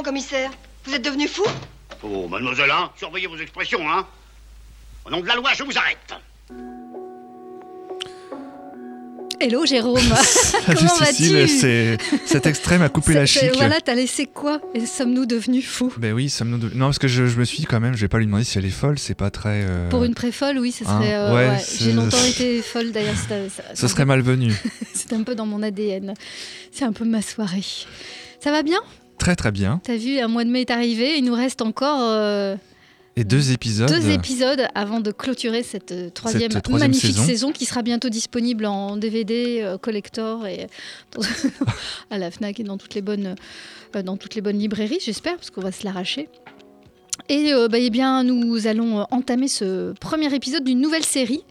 commissaire Vous êtes devenu fou Oh, mademoiselle, hein, surveillez vos expressions, hein. Au nom de la loi, je vous arrête. Hello Jérôme, comment vas-tu c'est- cet extrait m'a coupé la chic. Voilà, t'as laissé quoi? Et sommes-nous devenus fous? Ben oui, sommes-nous de- Non, parce que je, je me suis dit quand même, je vais pas lui demander si elle est folle, c'est pas très. euh, Pour une pré-folle, oui, ce Hein, serait. euh, ouais, ouais. J'ai longtemps été folle d'ailleurs. c'est- c'est- Ce serait malvenu. C'est un peu dans mon ADN. C'est un peu ma soirée. Ça va bien? Très très bien. T'as vu, un mois de mai est arrivé. Il nous reste encore euh, Et deux épisodes. deux épisodes avant de clôturer cette euh, troisième, Cette troisième magnifique saison. saison. qui sera bientôt disponible en DVD, euh, collector et à la Fnac et dans toutes les bonnes, dans toutes les bonnes librairies, j'espère, parce qu'on va se l'arracher. Et euh, bah, eh bien, nous allons entamer ce premier épisode d'une nouvelle série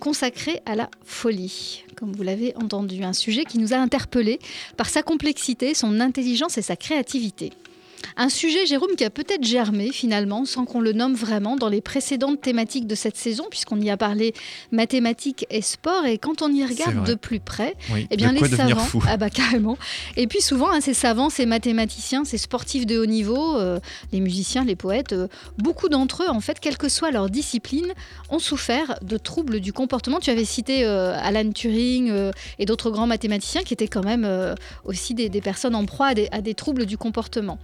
consacrée à la folie. Comme vous l'avez entendu, un sujet qui nous a interpellés par sa complexité, son intelligence et sa créativité. Un sujet, Jérôme, qui a peut-être germé finalement, sans qu'on le nomme vraiment, dans les précédentes thématiques de cette saison, puisqu'on y a parlé mathématiques et sport. Et quand on y regarde de plus près, Oui. eh bien, de les savants, fou ah bah carrément. Et puis souvent, hein, ces savants, ces mathématiciens, ces sportifs de haut niveau, euh, les musiciens, les poètes, euh, beaucoup d'entre eux, en fait, quelle que soit leur discipline, ont souffert de troubles du comportement. Tu avais cité euh, Alan Turing et d'autres grands mathématiciens qui étaient quand même aussi des, des personnes en proie à des, à des troubles du comportement.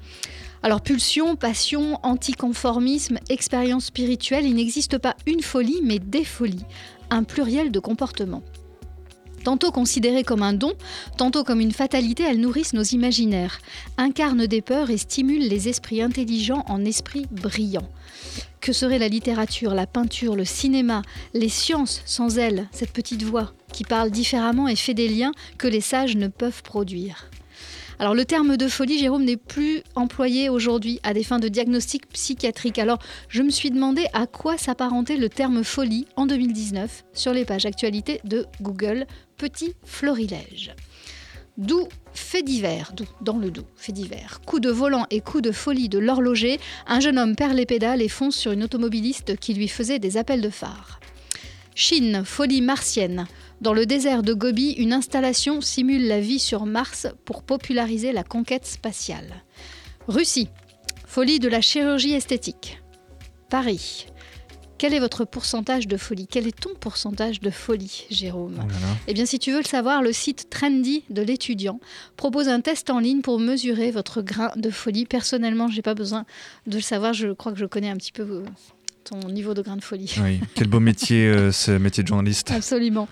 Alors pulsion, passion, anticonformisme, expérience spirituelle, il n'existe pas une folie, mais des folies, un pluriel de comportements. Tantôt considérées comme un don, tantôt comme une fatalité, elles nourrissent nos imaginaires, incarnent des peurs et stimulent les esprits intelligents en esprits brillants. Que serait la littérature, la peinture, le cinéma, les sciences sans elles, cette petite voix qui parle différemment et fait des liens que les sages ne peuvent produire? Alors le terme de folie, Jérôme, n'est plus employé aujourd'hui à des fins de diagnostic psychiatrique. Alors je me suis demandé à quoi s'apparentait le terme folie en 2019 sur les pages actualité de Google. Petit florilège. Doux fait divers, doux, dans le doux, fait divers. Coup de volant et coup de folie de l'horloger, un jeune homme perd les pédales et fonce sur une automobiliste qui lui faisait des appels de phare. Chine, folie martienne. Dans le désert de Gobi, une installation simule la vie sur Mars pour populariser la conquête spatiale. Russie, folie de la chirurgie esthétique. Paris, quel est votre pourcentage de folie? Quel est ton pourcentage de folie, Jérôme? Oh eh bien, si tu veux le savoir, le site Trendy de l'étudiant propose un test en ligne pour mesurer votre grain de folie. Personnellement, j'ai pas besoin de le savoir. Je crois que je connais un petit peu euh, ton niveau de grain de folie. Oui, quel beau métier, euh, ce métier de journaliste. Absolument.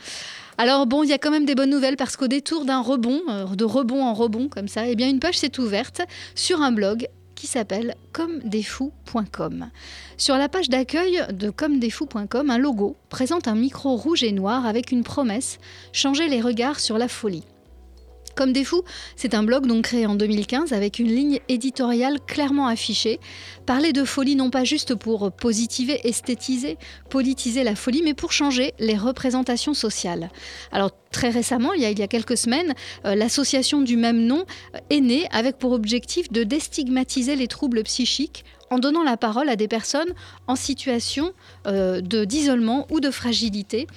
Alors bon, il y a quand même des bonnes nouvelles parce qu'au détour d'un rebond, euh, de rebond en rebond comme ça, eh bien une page s'est ouverte sur un blog qui s'appelle commedesfous.com. Sur la page d'accueil de commedesfous.com, un logo présente un micro rouge et noir avec une promesse changer les regards sur la folie. Comme des fous, c'est un blog donc créé en 2015 avec une ligne éditoriale clairement affichée. Parler de folie non pas juste pour positiver, esthétiser, politiser la folie, mais pour changer les représentations sociales. Alors très récemment, il y a, quelques semaines, euh, l'association du même nom euh, est née avec pour objectif de déstigmatiser les troubles psychiques en donnant la parole à des personnes en situation euh, d'isolement ou de fragilité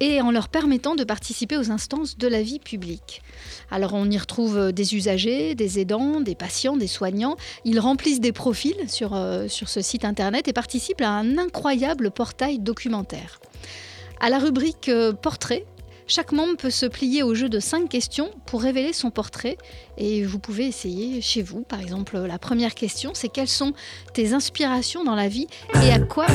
et en leur permettant de participer aux instances de la vie publique. Alors on y retrouve euh, des usagers, des aidants, des patients, des soignants. Ils remplissent des profils sur, euh, sur ce site internet et participent à un incroyable portail documentaire. À la rubrique euh, Portrait, chaque membre peut se plier au jeu de cinq questions pour révéler son portrait et vous pouvez essayer chez vous. Par exemple, la première question, c'est quelles sont tes inspirations dans la vie et à quoi...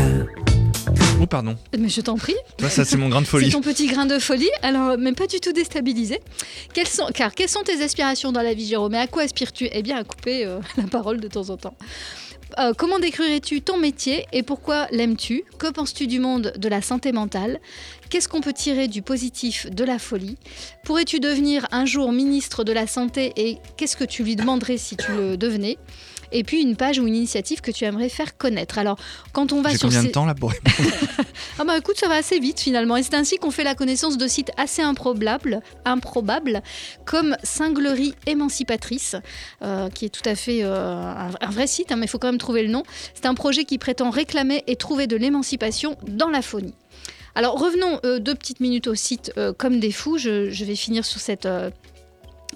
Oh, pardon. Mais je t'en prie, Toi, ça, c'est mon grain de c'est folie. ton petit grain de folie, alors même pas du tout déstabilisé. Quelles sont, car quelles sont tes aspirations dans la vie, Jérôme? Et à quoi aspires-tu? Eh bien, à couper euh, la parole de temps en temps. Euh, comment décrirais-tu ton métier et pourquoi l'aimes-tu? Que penses-tu du monde de la santé mentale? Qu'est-ce qu'on peut tirer du positif de la folie? Pourrais-tu devenir un jour ministre de la Santé et qu'est-ce que tu lui demanderais si tu le devenais? Et puis une page ou une initiative que tu aimerais faire connaître. Alors, quand on va sur combien ces- de temps là pour répondre? Ah bah écoute, ça va assez vite finalement. Et c'est ainsi qu'on fait la connaissance de sites assez improbables, improbables comme Cinglerie Émancipatrice, euh, qui est tout à fait euh, un, un vrai site, hein, mais il faut quand même trouver le nom. C'est un projet qui prétend réclamer et trouver de l'émancipation dans la phonie. Alors revenons euh, deux petites minutes au site euh, comme des fous. Je, je vais finir sur cette... euh,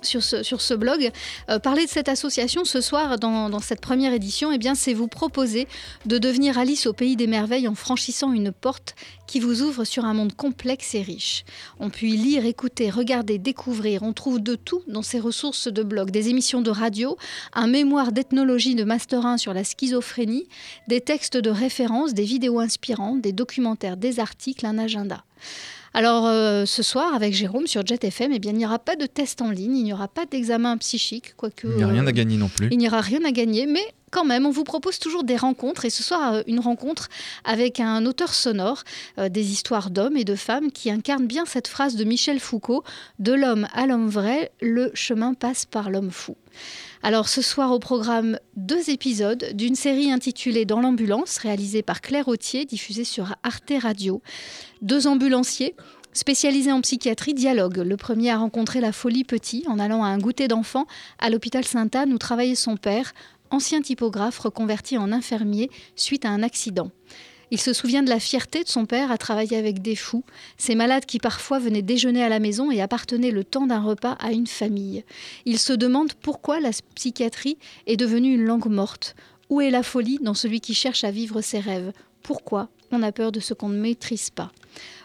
sur ce, blog. Euh, parler de cette association ce soir dans, cette première édition, eh c'est vous proposer de devenir Alice au pays des merveilles en franchissant une porte qui vous ouvre sur un monde complexe et riche. On peut y lire, écouter, regarder, découvrir. On trouve de tout dans ces ressources de blog. Des émissions de radio, un mémoire d'ethnologie de Master 1 sur la schizophrénie, des textes de référence, des vidéos inspirantes, des documentaires, des articles, un agenda. Alors euh, ce soir avec Jérôme sur Jet FM, eh bien, il n'y aura pas de test en ligne, il n'y aura pas d'examen psychique, quoique... Il n'y a rien euh, à gagner non plus. Il n'y aura rien à gagner, mais quand même, on vous propose toujours des rencontres. Et ce soir, euh, une rencontre avec un auteur sonore, euh, des histoires d'hommes et de femmes qui incarnent bien cette phrase de Michel Foucault De l'homme à l'homme vrai, le chemin passe par l'homme fou. Alors ce soir au programme, deux épisodes d'une série intitulée Dans l'ambulance, réalisée par Claire Autier, diffusée sur Arte Radio. Deux ambulanciers spécialisés en psychiatrie dialogue. Le premier a rencontré la folie petit en allant à un goûter d'enfants à l'hôpital Sainte-Anne où travaillait son père, ancien typographe reconverti en infirmier suite à un accident. Il se souvient de la fierté de son père à travailler avec des fous, ces malades qui parfois venaient déjeuner à la maison et appartenaient le temps d'un repas à une famille. Il se demande pourquoi la psychiatrie est devenue une langue morte. Où est la folie dans celui qui cherche à vivre ses rêves? Pourquoi on a peur de ce qu'on ne maîtrise pas?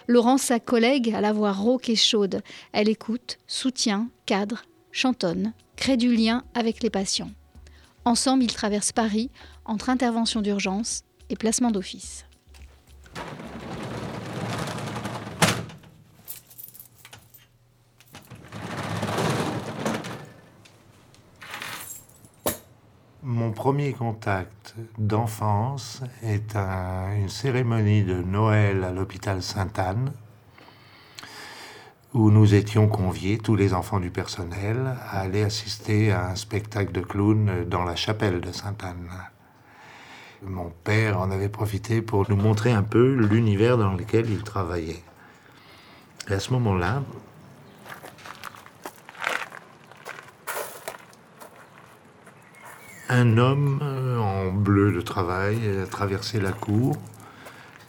Laurence, sa collègue, a la voix rauque et chaude. Elle écoute, soutient, cadre, chantonne, crée du lien avec les patients. Ensemble, ils traversent Paris entre intervention d'urgence et placement d'office. Mon premier contact d'enfance est un- une cérémonie de Noël à l'hôpital Sainte-Anne, où nous étions conviés, tous les enfants du personnel, à aller assister à un spectacle de clown dans la chapelle de Sainte-Anne. Mon père en avait profité pour nous montrer un peu l'univers dans lequel il travaillait. Et à ce moment-là, un homme euh, en bleu de travail a traversé la cour.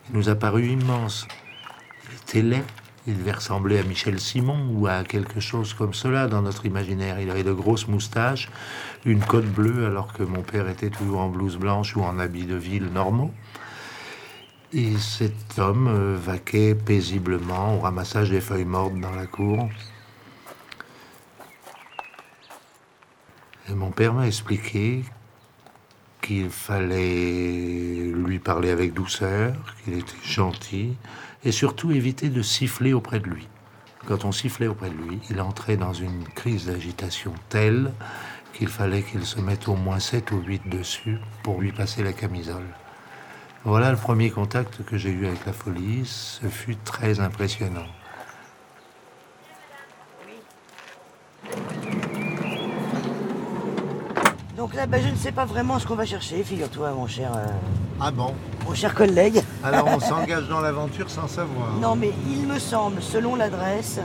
Il nous a paru immense. Il était laid. Il devait ressembler à Michel Simon ou à quelque chose comme cela dans notre imaginaire. Il avait de grosses moustaches, une cotte bleue alors que mon père était toujours en blouse blanche ou en habit de ville normaux. Et cet homme euh, vaquait paisiblement au ramassage des feuilles mortes dans la cour. Et mon père m'a expliqué qu'il fallait lui parler avec douceur, qu'il était gentil, et surtout éviter de siffler auprès de lui. Quand on sifflait auprès de lui, il entrait dans une crise d'agitation telle qu'il fallait qu'il se mette au moins 7 ou 8 dessus pour lui passer la camisole. Voilà le premier contact que j'ai eu avec la folie. Ce fut très impressionnant. Là, ben, je ne sais pas vraiment ce qu'on va chercher, figure-toi, mon cher, euh, Ah bon mon cher collègue. Alors on s'engage dans l'aventure sans savoir. Non, mais il me semble, selon l'adresse,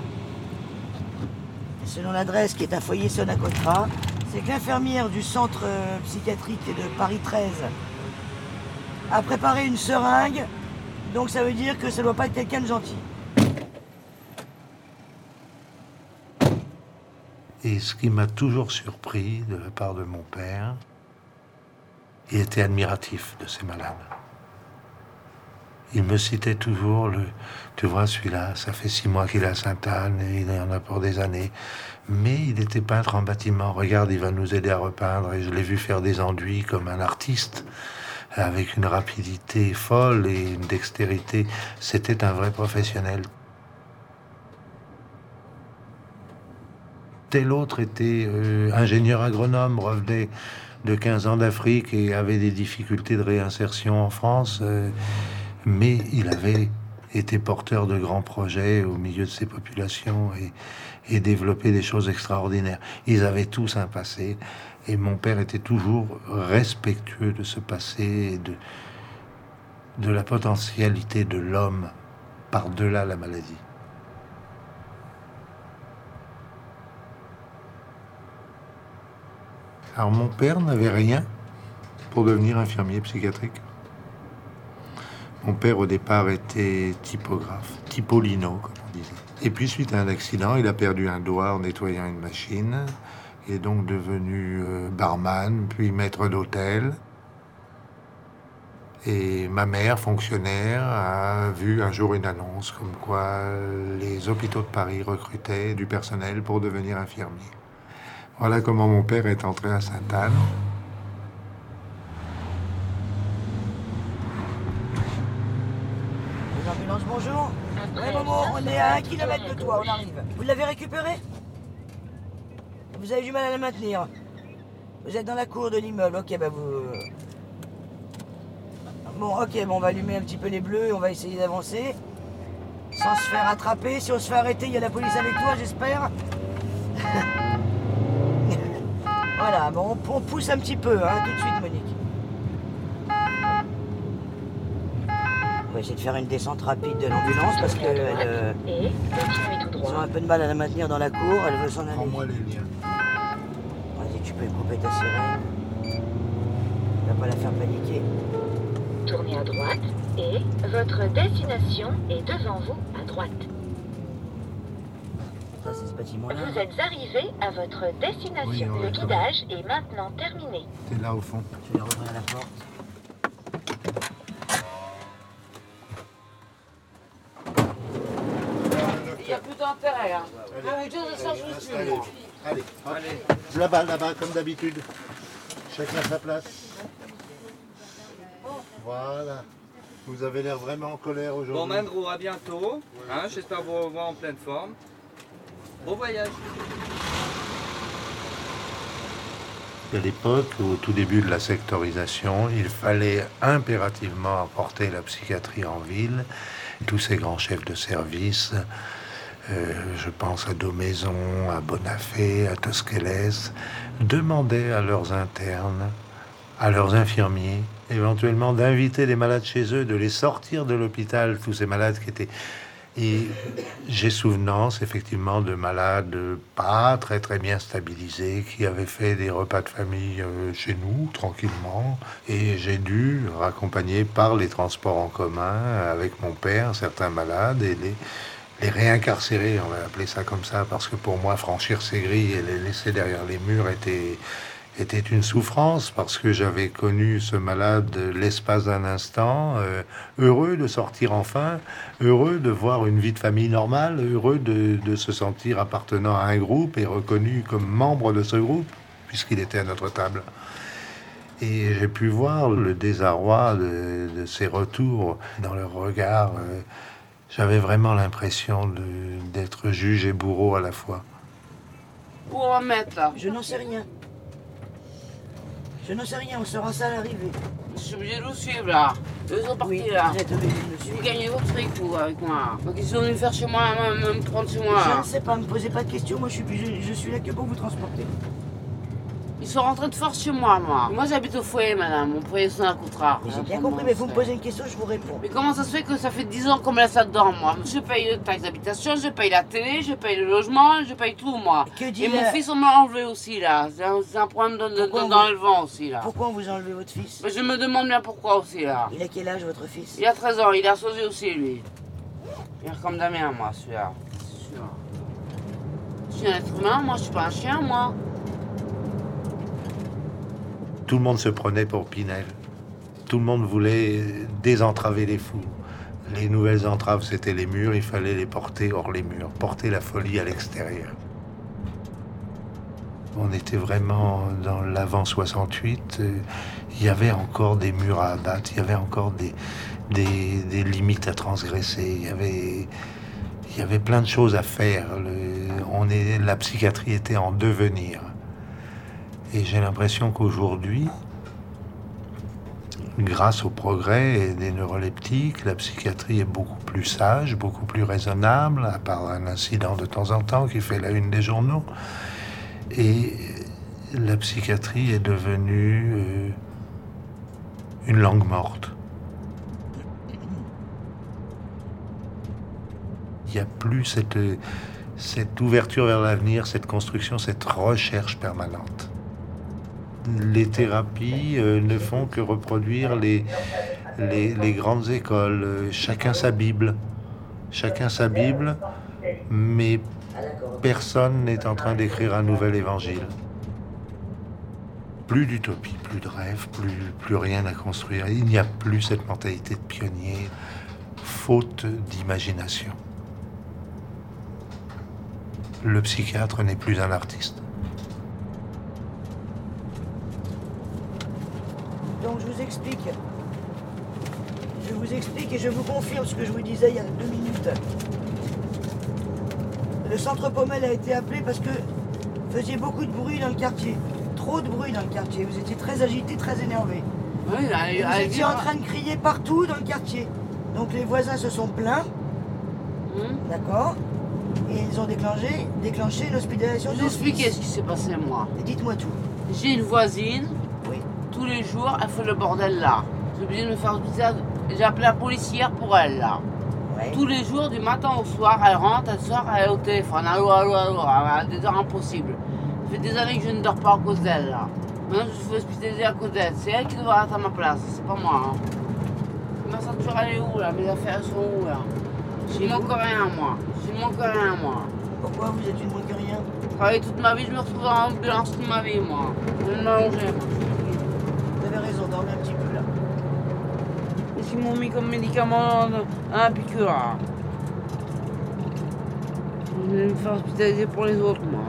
selon l'adresse qui est à foyer Sonacotra, c'est que l'infirmière du centre euh, psychiatrique de Paris 13 a préparé une seringue, donc ça veut dire que ça doit pas être quelqu'un de gentil. Et ce qui m'a toujours surpris de la part de mon père, il était admiratif de ces malades. Il me citait toujours le, tu vois celui-là, ça fait six mois qu'il est à Sainte-Anne et il en a pour des années. Mais il était peintre en bâtiment. Regarde, il va nous aider à repeindre. Et je l'ai vu faire des enduits comme un artiste, avec une rapidité folle et une dextérité. C'était un vrai professionnel. Tel autre était euh, ingénieur agronome, revenait de 15 ans d'Afrique et avait des difficultés de réinsertion en France, euh, mais il avait été porteur de grands projets au milieu de ces populations et, développé des choses extraordinaires. Ils avaient tous un passé et mon père était toujours respectueux de ce passé et de, de la potentialité de l'homme par-delà la maladie. Alors mon père n'avait rien pour devenir infirmier psychiatrique. Mon père au départ était typographe, typolino comme on disait. Et puis, suite à un accident, il a perdu un doigt en nettoyant une machine. Il est donc devenu euh, barman, puis maître d'hôtel. Et ma mère, fonctionnaire, a vu un jour une annonce comme quoi les hôpitaux de Paris recrutaient du personnel pour devenir infirmier. Voilà comment mon père est entré à Sainte-Anne. Bonjour. Momo, on est à un kilomètre de toi, on arrive. Vous l'avez récupéré? Vous avez du mal à la maintenir. Vous êtes dans la cour de l'immeuble, ok, bah vous... Bon, ok, bon, on va allumer un petit peu les bleus et on va essayer d'avancer. Sans se faire attraper. Si on se fait arrêter, il y a la police avec toi, j'espère. voilà, bon, on, on pousse un petit peu, hein, tout de suite, Monique. On va essayer de faire une descente rapide de l'ambulance parce que euh, tout ils ont un peu de mal à la maintenir dans la cour, elle veut s'en aller. Prends-moi les liens. Vas-y, tu peux couper ta sirène. Tu vas pas la faire paniquer. Tournez à droite et votre destination est devant vous à droite. Ça, c'est ce bâtiment-là. Vous êtes arrivé à votre destination. Oui, Le guidage est maintenant terminé. T'es là au fond. Je vais rouvrir la porte. Il n'y a plus d'intérêt. Hein. Ça, je vous suis, moi. Allez, là-bas, là-bas, comme d'habitude. Chacun à sa place. Voilà. Vous avez l'air vraiment en colère Bon, aujourd'hui. Mandro, à bientôt. Hein, J'espère vous revoir en pleine forme. Bon voyage. À l'époque, au tout début de la sectorisation, il fallait impérativement apporter la psychiatrie en ville. Tous ces grands chefs de service, euh, je pense à Domaison, à Bonafé, à Tosquelles, demandaient à leurs internes, à leurs infirmiers, éventuellement d'inviter les malades chez eux, de les sortir de l'hôpital, tous ces malades qui étaient et j'ai souvenance effectivement de malades pas très très bien stabilisés qui avaient fait des repas de famille euh, chez nous tranquillement. Et j'ai dû raccompagner par les transports en commun avec mon père certains malades et les les réincarcérer, on va appeler ça comme ça, parce que pour moi, franchir ces grilles et les laisser derrière les murs était, était une souffrance, parce que j'avais connu ce malade l'espace d'un instant, euh, heureux de sortir enfin, heureux de voir une vie de famille normale, heureux de, de se sentir appartenant à un groupe et reconnu comme membre de ce groupe, puisqu'il était à notre table. Et j'ai pu voir le désarroi de, de ces retours dans leur regard. euh, J'avais vraiment l'impression d'être juge et bourreau à la fois. Où on va mettre là Je n'en sais rien. Je n'en sais rien, on saura ça à l'arrivée. Je suis obligé de vous suivre là. Eux sont partis Oui, là. vous êtes obligé de me Vous gagnez votre fric vous avec moi. Donc ils sont venus faire chez moi, me, prendre chez Je moi. ne sais pas, me posez pas de questions, moi je suis, je, je suis là que pour vous transporter. Ils sont rentrés de force chez moi, moi. Moi j'habite au foyer, madame. Mon foyer c'est un contrat. J'ai bien compris, mais vous me posez une question, je vous réponds. Mais comment ça se fait que ça fait 10 ans qu'on me laisse là-dedans, moi? Je paye le taxe d'habitation, je paye la télé, je paye le logement, je paye tout, moi. Que dit Et mon fils, on m'a enlevé aussi, là. C'est un, problème de, de- Pourquoi de- on dans vous- le vent aussi, là. Pourquoi on vous a enlevé votre fils? Je me demande bien pourquoi aussi, là. Il a quel âge votre fils? Il a 13 ans, il a sauté aussi, lui. Il est comme Damien, moi, celui-là. C'est sûr. Je suis un être humain, moi, je suis pas un chien, moi. Tout le monde se prenait pour Pinel. Tout le monde voulait désentraver les fous. Les nouvelles entraves, c'était les murs, il fallait les porter hors les murs, porter la folie à l'extérieur. On était vraiment dans l'avant 68. euh, Il y avait encore des murs à abattre, il y avait encore des, limites à transgresser. Il y avait, plein de choses à faire. On est, la psychiatrie était en devenir. Et j'ai l'impression qu'aujourd'hui, grâce au progrès des neuroleptiques, la psychiatrie est beaucoup plus sage, beaucoup plus raisonnable, à part un incident de temps en temps qui fait la une des journaux. Et la psychiatrie est devenue euh, une langue morte. Il n'y a plus cette, cette ouverture vers l'avenir, cette construction, cette recherche permanente les thérapies euh, ne font que reproduire les, grandes écoles. Chacun sa Bible. Chacun sa Bible. Mais personne n'est en train d'écrire un nouvel évangile. Plus d'utopie, plus de rêve, plus rien à construire. Il n'y a plus cette mentalité de pionnier, faute d'imagination. Le psychiatre n'est plus un artiste. Donc je vous explique. Je vous explique et je vous confirme ce que je vous disais il y a deux minutes. Le centre Pommel a été appelé parce que vous faisiez beaucoup de bruit dans le quartier. Trop de bruit dans le quartier. Vous étiez très agité, très énervé. Oui, là, là, Vous étiez en train de crier partout dans le quartier. Donc les voisins se sont plaints, Hum. d'accord Et ils ont déclenché, déclenché une hospitalisation Je expliquer ce qui s'est passé moi. Dites-moi tout. J'ai une voisine. Tous les jours, elle fait le bordel là. J'ai obligé de me faire hospitaliser. J'ai appelé la policière pour elle là. Ouais. Tous les jours, du matin au soir, elle rentre, elle sort, elle est au téléphone. Allô, allô, allô, à des heures impossibles. Ça fait des années que je ne dors pas à cause d'elle là. Maintenant, je suis hospitalisée à cause d'elle. C'est elle qui devrait être à ma place, c'est pas moi. Hein. Ma ceinture, elle est où là? Mes affaires, sont où là? Je ne manque rien moi. Je ne manque rien moi. Pourquoi vous êtes une moins que rien? J'ai travaillé toute ma vie, je me retrouve dans l'ambulance toute ma vie moi. Je vais m'allonger. Vous avez raison, dormez un petit peu là. Qu'est-ce m'ont mis comme médicament à un piqûre là Je vais me faire hospitaliser pour les autres moi.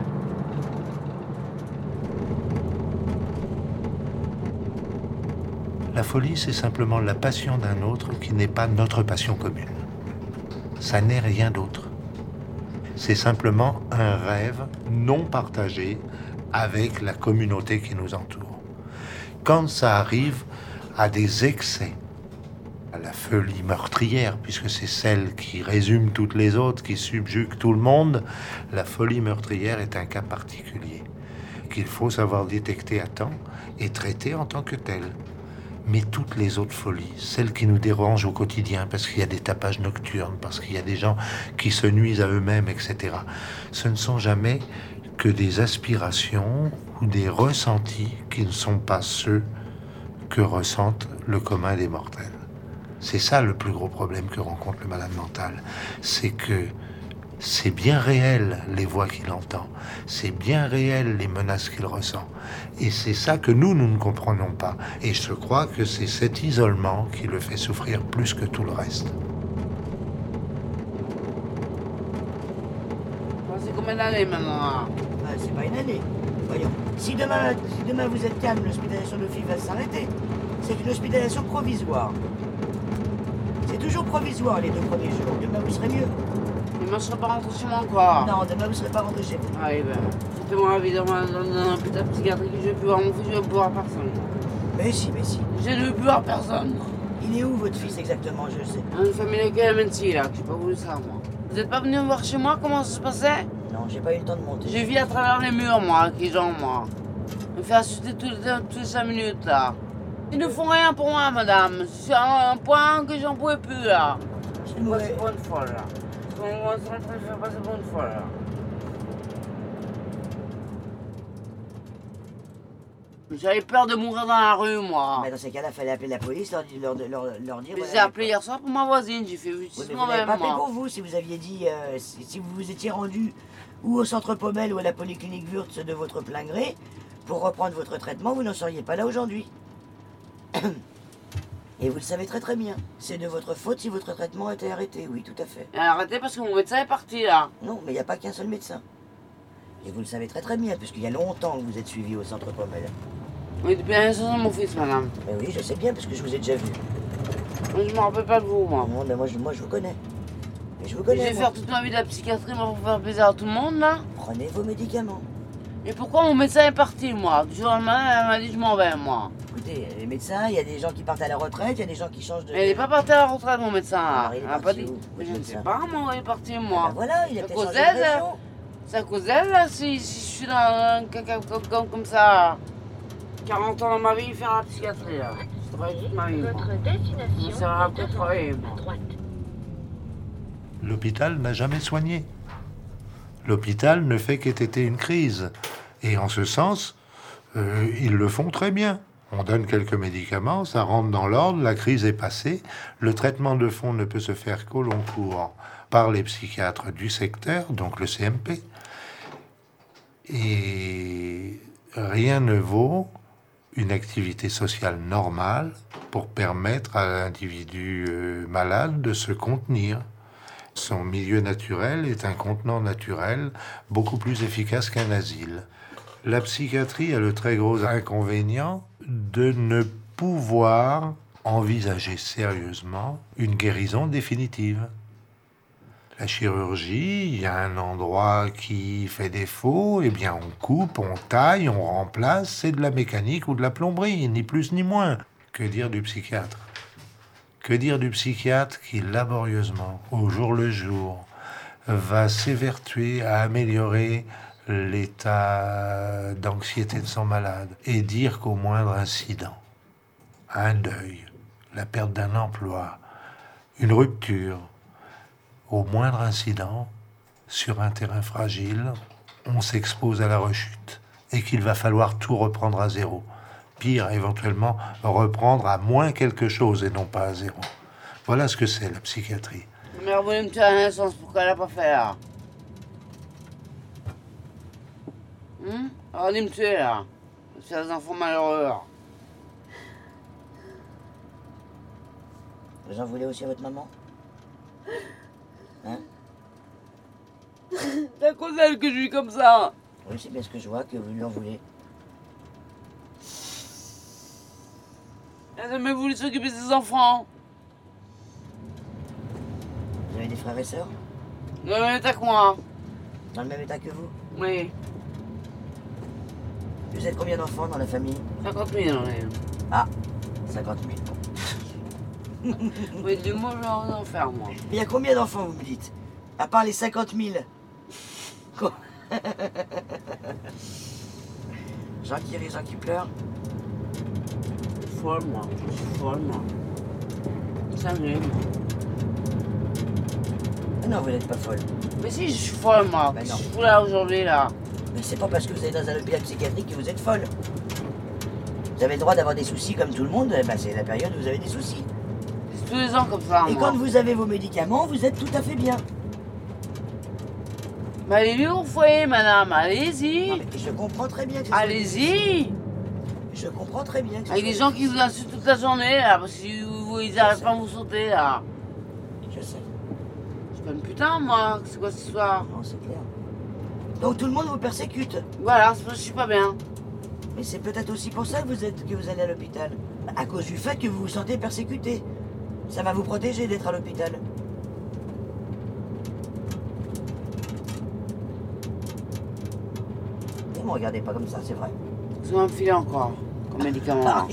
La folie, c'est simplement la passion d'un autre qui n'est pas notre passion commune. Ça n'est rien d'autre. C'est simplement un rêve non partagé avec la communauté qui nous entoure. Quand ça arrive à des excès, la folie meurtrière, puisque c'est celle qui résume toutes les autres, qui subjugue tout le monde, la folie meurtrière est un cas particulier qu'il faut savoir détecter à temps et traiter en tant que tel. Mais toutes les autres folies, celles qui nous dérangent au quotidien, parce qu'il y a des tapages nocturnes, parce qu'il y a des gens qui se nuisent à eux-mêmes, etc., ce ne sont jamais que des aspirations ou des ressentis qui ne sont pas ceux que ressentent le commun des mortels. C'est ça le plus gros problème que rencontre le malade mental. C'est que c'est bien réel les voix qu'il entend, c'est bien réel les menaces qu'il ressent. Et c'est ça que nous, nous ne comprenons pas. Et je crois que c'est cet isolement qui le fait souffrir plus que tout le reste. C'est combien d'années maintenant là Ah, c'est pas une année. Voyons. Si demain, si demain vous êtes calme, l'hospitalisation de FI va s'arrêter. C'est une hospitalisation provisoire. C'est toujours provisoire les deux premiers jours. Demain vous serez mieux. Il ne serait pas rentré chez moi encore. Non, demain vous serez pas rentré chez vous. Allez, ben, foutez-moi la vie dans, un- dans hôpital psychiatrique, je vais plus voir mon fils, je vais plus voir personne. Mais si, mais si. Je ne veux plus voir personne. Il est où votre fils exactement, je sais. Une famille avec MNC là, que j'ai pas voulu ça moi. Vous êtes pas venu me voir chez moi comment ça se passait? Non, j'ai pas eu le temps de monter. J'ai vu à travers les murs moi, qui gens moi. Me faire insulter tous les, tous les 5 minutes là. Ils ne font rien pour moi madame. C'est un, point que j'en pouvais plus là. C'est C'est mauvais. pour une fois là. Je passer pour une fois là. J'avais peur de mourir dans la rue moi. Mais dans ces cas-là, fallait appeler la police, leur, leur, leur, leur dire. Je les voilà, ai appelés hier soir pour ma voisine, j'ai fait Oui, justice n'avez moi-même pas appelé moi. pour vous si vous aviez dit, euh, si, si vous vous étiez rendu ou au centre Pommel ou à la polyclinique Wurtz de votre plein gré pour reprendre votre traitement, vous n'en seriez pas là aujourd'hui. Et vous le savez très très bien. C'est de votre faute si votre traitement a été arrêté, oui, tout à fait. Et Arrêtez parce que mon médecin est parti là. Non, mais il n'y a pas qu'un seul médecin. Et vous le savez très très bien, puisqu'il y a longtemps que vous êtes suivi au centre Pommel. Oui, depuis la naissance de mon fils, madame. Mais oui, je sais bien, parce que je vous ai déjà vu. Moi, je me rappelle pas de vous, moi. Non, mais moi, je, moi, je vous connais. Mais je vous connais. J'ai moi. faire toute ma vie de la psychiatrie moi, pour faire plaisir à tout le monde, là. Prenez vos médicaments. Et pourquoi mon médecin est parti, moi? Du jour au lendemain, elle m'a dit je m'en vais, moi. Écoutez, les médecins, il y a des gens qui partent à la retraite, il y a des gens qui changent de. Mais il est pas parti à la retraite, mon médecin. Alors, il est Elle a pas parti dit. où, Mais je ne sais pas, moi, il est parti, Ah moi. bah voilà, il a C'est à peut-être cause changé d'elle, de là. région. C'est à cause d'elle, là, si, si je suis dans un caca comme, comme, comme ça. 40 ans dans ma vie, faire la psychiatrie, là. Je travaille toute ma vie. Votre destination travailler, moi. à droite. L'hôpital n'a jamais soigné. L'hôpital ne fait qu'ététer une crise. Et en ce sens, euh, ils le font très bien. On donne quelques médicaments, ça rentre dans l'ordre, la crise est passée. Le traitement de fond ne peut se faire qu'au long cours par les psychiatres du secteur, donc le CMP. Et rien ne vaut une activité sociale normale pour permettre à l'individu euh, malade de se contenir. Son milieu naturel est un contenant naturel beaucoup plus efficace qu'un asile. La psychiatrie a le très gros inconvénient de ne pouvoir envisager sérieusement une guérison définitive. La chirurgie, il y a un endroit qui fait défaut, eh bien on coupe, on taille, on remplace, c'est de la mécanique ou de la plomberie, ni plus ni moins. Que dire du psychiatre? Que dire du psychiatre qui laborieusement, au jour le jour, va s'évertuer à améliorer l'état d'anxiété de son malade et dire qu'au moindre incident, un deuil, la perte d'un emploi, une rupture, au moindre incident, sur un terrain fragile, on s'expose à la rechute et qu'il va falloir tout reprendre à zéro. Pire, éventuellement, reprendre à moins quelque chose et non pas à zéro. Voilà ce que c'est la psychiatrie. Ma mère voulait me tuer à la naissance, pourquoi elle l'a pas fait là Hum Elle a dit me tuer là. C'est des enfants malheureux. là. Vous en voulez aussi à votre maman Hein C'est à cause d'elle que je vis comme ça. Oui, c'est bien ce que je vois, que vous lui en voulez. Elle a jamais voulu s'occuper de ses enfants. Vous avez des frères et sœurs? Dans le même état que moi. Dans le même état que vous? Oui. Vous êtes combien d'enfants dans la famille? 50 000 on est. Ah, 50 000. Oui, du moi, je vais en faire, moi. Mais il y a combien d'enfants, vous me dites? À part les 50 000 Quoi? Gens qui rient, gens qui pleurent Je suis folle, moi. Je suis folle, moi. Ça me moi. Ah Non, vous n'êtes pas folle. Mais si, je suis folle, moi. Ben Je suis là aujourd'hui, là. Mais c'est pas parce que vous êtes dans un hôpital psychiatrique que vous êtes folle. Vous avez le droit d'avoir des soucis comme tout le monde, ben, c'est la période où vous avez des soucis. C'est tous les ans comme ça, Et moi. quand vous avez vos médicaments, vous êtes tout à fait bien. Mais allez-y au foyer, madame. Non, Allez-y. mais je comprends très bien que Allez-y. Je comprends très bien que ce Avec des gens qui vous insultent toute la journée, là, parce qu'ils n'arrivent pas à vous sauter, là. Je sais. Je suis pas une putain, moi. C'est quoi cette histoire? Non, c'est clair. Donc tout le monde vous persécute. Voilà, c'est parce que je suis pas bien. Mais c'est peut-être aussi pour ça que vous, êtes, que vous allez à l'hôpital. À cause du fait que vous vous sentez persécuté. Ça va vous protéger d'être à l'hôpital. Ne me regardez pas comme ça, c'est vrai. Vous filez encore, comme médicament. Ah,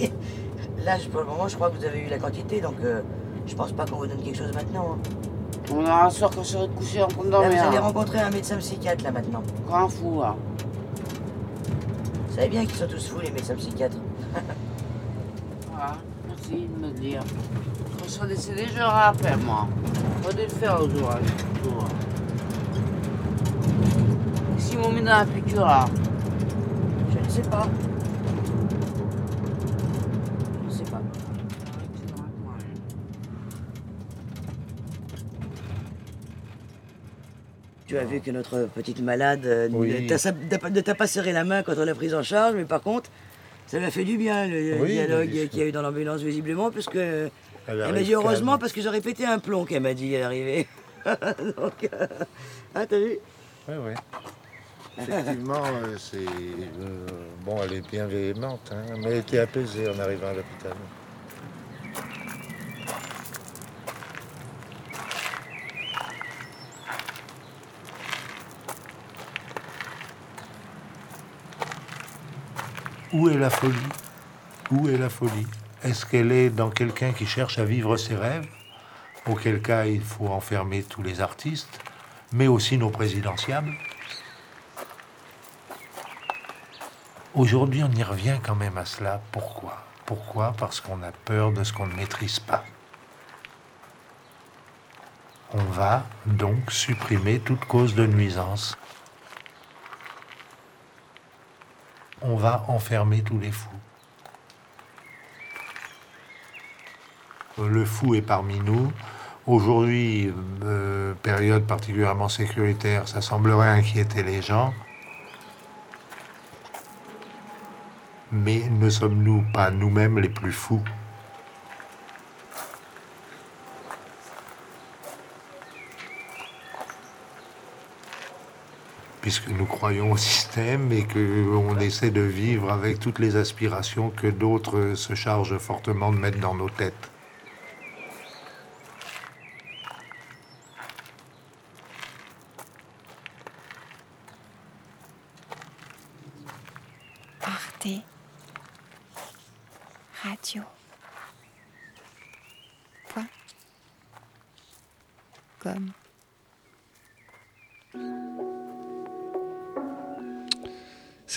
Là, pour le moment, je crois que vous avez eu la quantité, donc euh, je pense pas qu'on vous donne quelque chose maintenant. hein. On aura un soir quand je serai couché en train de Là, dormir. vous allez là. rencontrer un médecin psychiatre, là, maintenant. Un fou, là. Vous savez bien qu'ils sont tous fous, les médecins psychiatres. Voilà, merci de me le dire. Quand je serai décédé, je le rappelle, moi. Pas de le faire au jour. toujours. S'ils m'ont mis dans la piqûre, là. Je ne sais pas. Je ne sais pas. Tu as vu que notre petite malade euh, Oui. ne t'a- pas serré la main quand on l'a prise en charge, mais par contre, ça lui a fait du bien, le Oui, dialogue qu'il y a eu dans l'ambulance, visiblement, puisque elle Elle m'a dit heureusement calme. parce que j'aurais pété un plomb qu'elle m'a dit à l'arrivée. Donc, euh, ah, t'as vu Oui, oui. Effectivement, euh, c'est. euh, bon, elle est bien véhémente, hein, mais elle était apaisée en arrivant à l'hôpital. Où est la folie? Où est la folie? Est-ce qu'elle est dans quelqu'un qui cherche à vivre ses rêves? Auquel cas, il faut enfermer tous les artistes, mais aussi nos présidentiables. Aujourd'hui, on y revient quand même à cela. Pourquoi? Pourquoi? Parce qu'on a peur de ce qu'on ne maîtrise pas. On va donc supprimer toute cause de nuisance. on va enfermer tous les fous. Le fou est parmi nous. Aujourd'hui, euh, période particulièrement sécuritaire, ça semblerait inquiéter les gens. Mais ne sommes-nous pas nous-mêmes les plus fous? Puisque nous croyons au système et qu'on essaie de vivre avec toutes les aspirations que d'autres se chargent fortement de mettre dans nos têtes.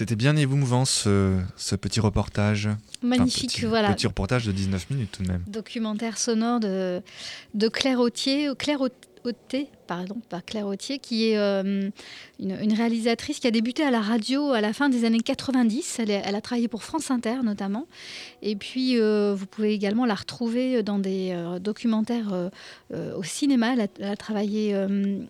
C'était bien émouvant ce, ce petit reportage? Magnifique, petit, voilà. Petit reportage de 19 minutes tout de même. Documentaire sonore de, de Claire Autier. Claire Auté, pardon, pas Claire Autier, qui est euh, une, réalisatrice qui a débuté à la radio à la fin des années 90. Elle, est, elle a travaillé pour France Inter notamment. Et puis, euh, vous pouvez également la retrouver dans des euh, documentaires au cinéma. Elle a, elle a travaillé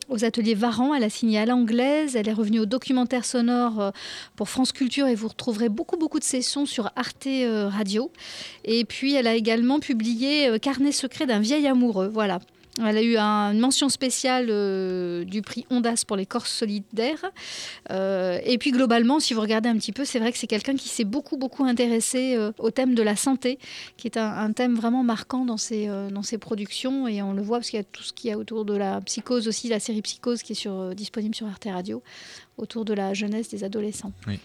aux ateliers Varan. Elle a signé à l'anglaise. Elle est revenue au documentaire sonore pour France Culture et vous retrouverez beaucoup, beaucoup de sessions sur Arte Radio. Et puis, elle a également publié Carnet secret d'un vieil amoureux. Voilà. Elle a eu un, une mention spéciale euh, du prix Ondas pour les Corses solidaires. Euh, et puis globalement, si vous regardez un petit peu, c'est vrai que c'est quelqu'un qui s'est beaucoup, beaucoup intéressé euh, au thème de la santé, qui est un, un thème vraiment marquant dans ses, dans ses productions. Et on le voit parce qu'il y a tout ce qu'il y a autour de la psychose aussi, la série Psychose qui est sur, disponible sur Arte Radio, autour de la jeunesse des adolescents. Oui.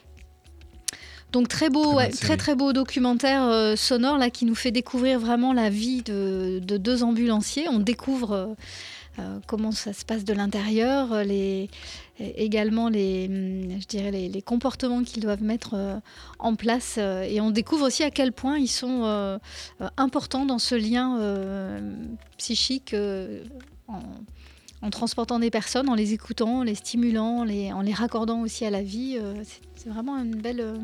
Donc très beau, très, ouais, très, très beau documentaire euh, sonore là qui nous fait découvrir vraiment la vie de, de deux ambulanciers. On découvre euh, euh, comment ça se passe de l'intérieur, les, également les, je dirais les, les comportements qu'ils doivent mettre euh, en place, et on découvre aussi à quel point ils sont importants dans ce lien psychique. En, en transportant des personnes, en les écoutant, en les stimulant, les, en les raccordant aussi à la vie. c'est vraiment une belle,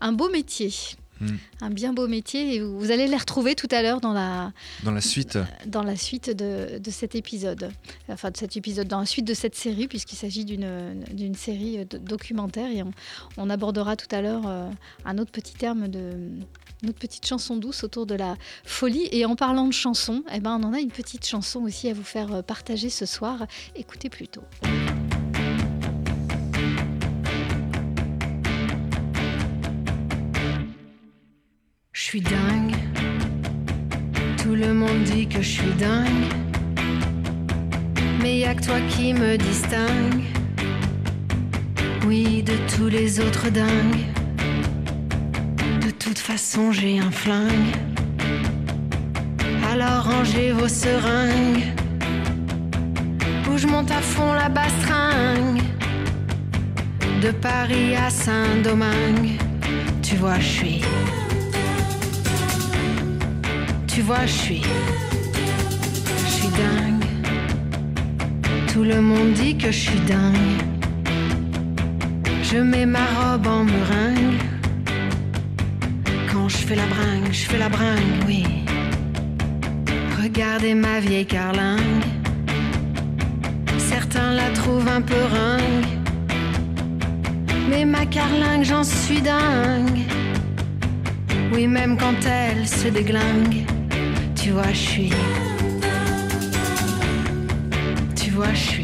un beau métier. Mmh. Un bien beau métier. Et vous allez les retrouver tout à l'heure dans la dans la suite. dans la suite de, de, cet épisode. Enfin de cet épisode dans la suite de cette série puisqu'il s'agit d'une série documentaire. Et on, on, abordera tout à l'heure euh, un autre petit terme de notre petite chanson douce autour de la folie. Et en parlant de chansons eh ben on en a une petite chanson aussi à vous faire partager ce soir. Écoutez plutôt suis dingue. Tout le monde dit que je suis dingue. Mais y a que toi qui me distingue. Oui, de tous les autres dingues. De toute façon, j'ai un flingue. Alors rangez vos seringues. Où je monte à fond la bastringue. De Paris à Saint-Domingue. Tu vois, je suis. Tu vois, je suis. Je suis dingue. Tout le monde dit que je suis dingue. Je mets ma robe en meringue. Quand je fais la bringue, je fais la bringue, oui. Regardez ma vieille carlingue. Certains la trouvent un peu ringue. Mais ma carlingue, j'en suis dingue. Oui, même quand elle se déglingue tu vois, je suis. Tu vois, je suis.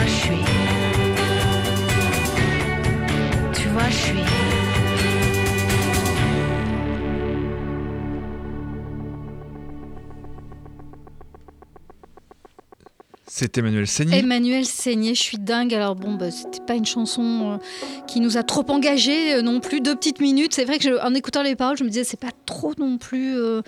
vois, je suis. Tu vois, je suis. C'est Emmanuel Seigny. Emmanuel Seigné, je suis dingue. Alors bon, bah, c'était pas une chanson euh, qui nous a trop engagés euh, non plus. Deux petites minutes. C'est vrai que je- en écoutant les paroles, je me disais c'est pas trop non plus euh,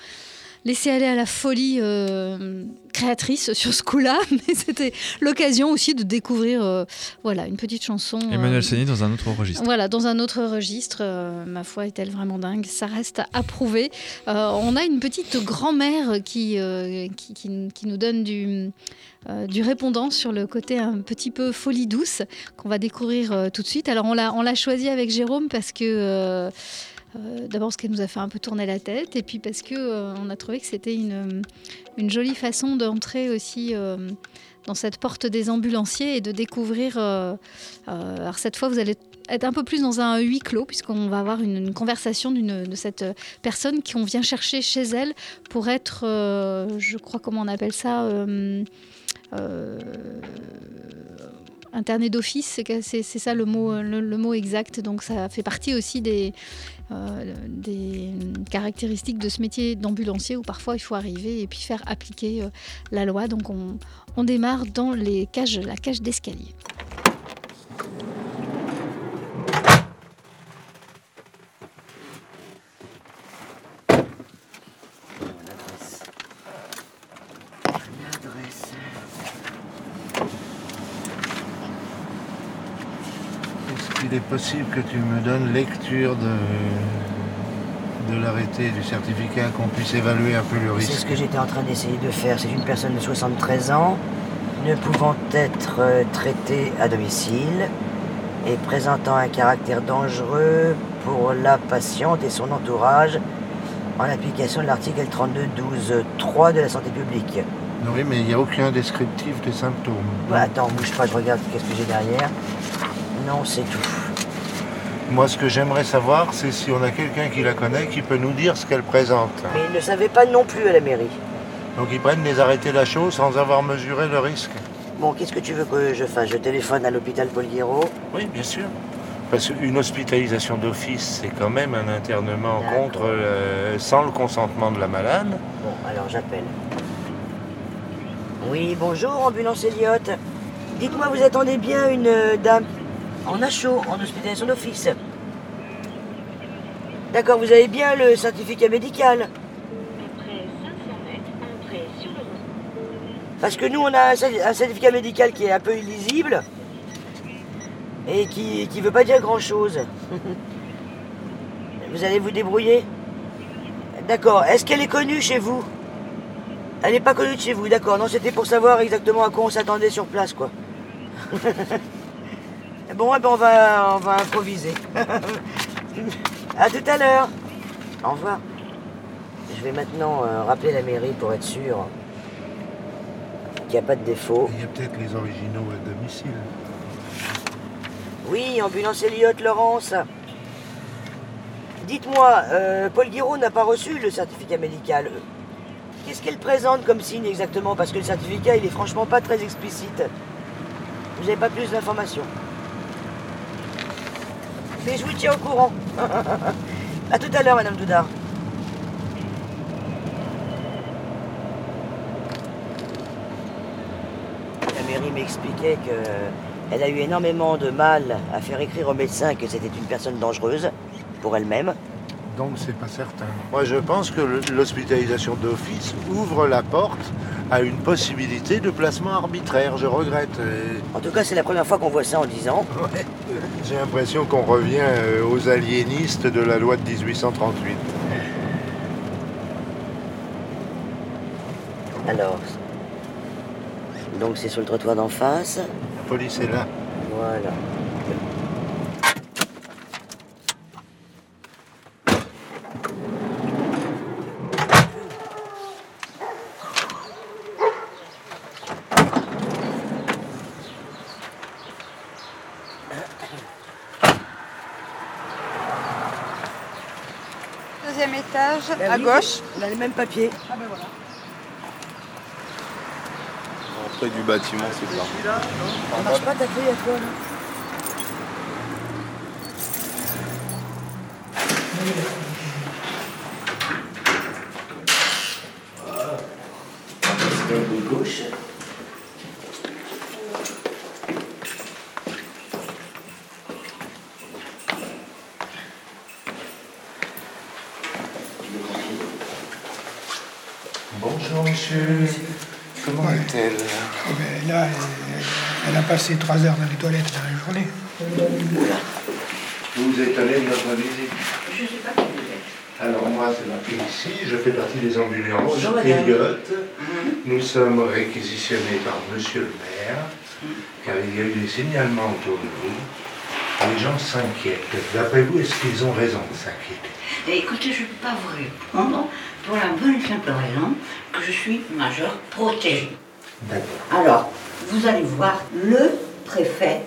laisser aller à la folie euh, créatrice sur ce coup-là, mais c'était l'occasion aussi de découvrir euh, voilà une petite chanson. euh, Emmanuel Seigny dans un autre registre. Voilà, dans un autre registre, euh, ma foi, est-elle vraiment dingue Ça reste à prouver. Euh, on a une petite grand-mère qui, euh, qui, qui- qui nous donne du, euh, du répondant sur le côté un petit peu folie douce qu'on va découvrir euh, tout de suite. Alors, on l'a, on l'a choisi avec Jérôme parce que. Euh, euh, D'abord parce qu'elle nous a fait un peu tourner la tête et puis parce que euh, on a trouvé que c'était une, une jolie façon d'entrer aussi euh, dans cette porte des ambulanciers et de découvrir. euh, euh, alors cette fois, vous allez être un peu plus dans un huis clos puisqu'on va avoir une, conversation de cette personne qu'on vient chercher chez elle pour être, euh, je crois comment on appelle ça. euh, euh, interné d'office, c'est ça le mot, le, mot exact. Donc ça fait partie aussi des, euh, des caractéristiques de ce métier d'ambulancier où parfois il faut arriver et puis faire appliquer euh, la loi. Donc on, on démarre dans les cages, la cage d'escalier. L'adresse. Est-ce qu'il est possible que tu me donnes lecture de, de l'arrêté, du certificat, qu'on puisse évaluer un peu le C'est ce risque que j'étais en train d'essayer de faire. C'est une personne de 73 ans, ne pouvant être euh, traitée à domicile et présentant un caractère dangereux pour la patiente et son entourage en application de l'article 32.12.3 de la santé publique. Non, Oui, mais il n'y a aucun descriptif des symptômes. Bah, attends, bouge pas, je regarde qu'est-ce que j'ai derrière. Non, c'est tout. Moi, ce que j'aimerais savoir, c'est si on a quelqu'un qui la connaît qui peut nous dire ce qu'elle présente. Mais il ne savait pas non plus à la mairie. Donc ils prennent les arrêtés la chose sans avoir mesuré le risque. Bon, qu'est-ce que tu veux que je fasse? Je téléphone à l'hôpital Paul. Oui, bien sûr. Parce qu'une hospitalisation d'office, c'est quand même un internement contre, euh, sans le consentement de la malade. Bon, alors j'appelle. Oui, bonjour, ambulance Elliott. Dites-moi, vous attendez bien une euh, dame? En chaud, en hospitalisation d'office D'accord, vous avez bien le certificat médical Après 500 mètres, entrez sur le Parce que nous, on a un, cer- un certificat médical qui est un peu illisible et qui qui veut pas dire grand-chose. vous allez vous débrouiller D'accord. Est-ce qu'elle est connue chez vous? Elle n'est pas connue de chez vous, d'accord. Non, c'était pour savoir exactement à quoi on s'attendait sur place, quoi. bon, eh ben, on, va, on va improviser. à tout à l'heure. Au revoir. Je vais maintenant euh, rappeler la mairie pour être sûr qu'il n'y a pas de défaut. Il y a peut-être les originaux à domicile. Oui, ambulance Elliott, Laurence. Dites-moi, euh, Paul Guiraud n'a pas reçu le certificat médical. Qu'est-ce qu'elle présente comme signe exactement? Parce que le certificat, il est franchement pas très explicite. Vous n'avez pas plus d'informations. Mais je vous tiens au courant. à tout à l'heure, Madame Doudard. La mairie m'expliquait que elle a eu énormément de mal à faire écrire au médecin que c'était une personne dangereuse pour elle-même. Donc c'est pas certain. Moi je pense que l'hospitalisation d'office ouvre la porte à une possibilité de placement arbitraire. Je regrette. En tout cas, c'est la première fois qu'on voit ça en 10 ans. ouais. J'ai l'impression qu'on revient euh, aux aliénistes de la loi de 1838. Alors, donc c'est sur le trottoir d'en face. La police est là. Voilà. Ben à oui, gauche. On a les mêmes papiers. Ah ben voilà. L'entrée du bâtiment, c'est là. Ça marche pas ta clé à toi là de gauche. Bonjour monsieur. Comment est-elle Oh ben là, elle, passé trois heures dans les toilettes dans la journée. Vous êtes allé de notre visite Je ne sais pas qui vous êtes. Alors moi, c'est marqué ici, je fais partie des ambulances. Madame. Elliot. Nous sommes réquisitionnés par monsieur le maire, car il y a eu des signalements autour de vous. Les gens s'inquiètent. D'après vous, est-ce qu'ils ont raison de s'inquiéter? Et écoutez, je ne peux pas vous répondre pour la bonne et simple raison que je suis majeur protégé. D'accord. Alors, vous allez voir le préfet.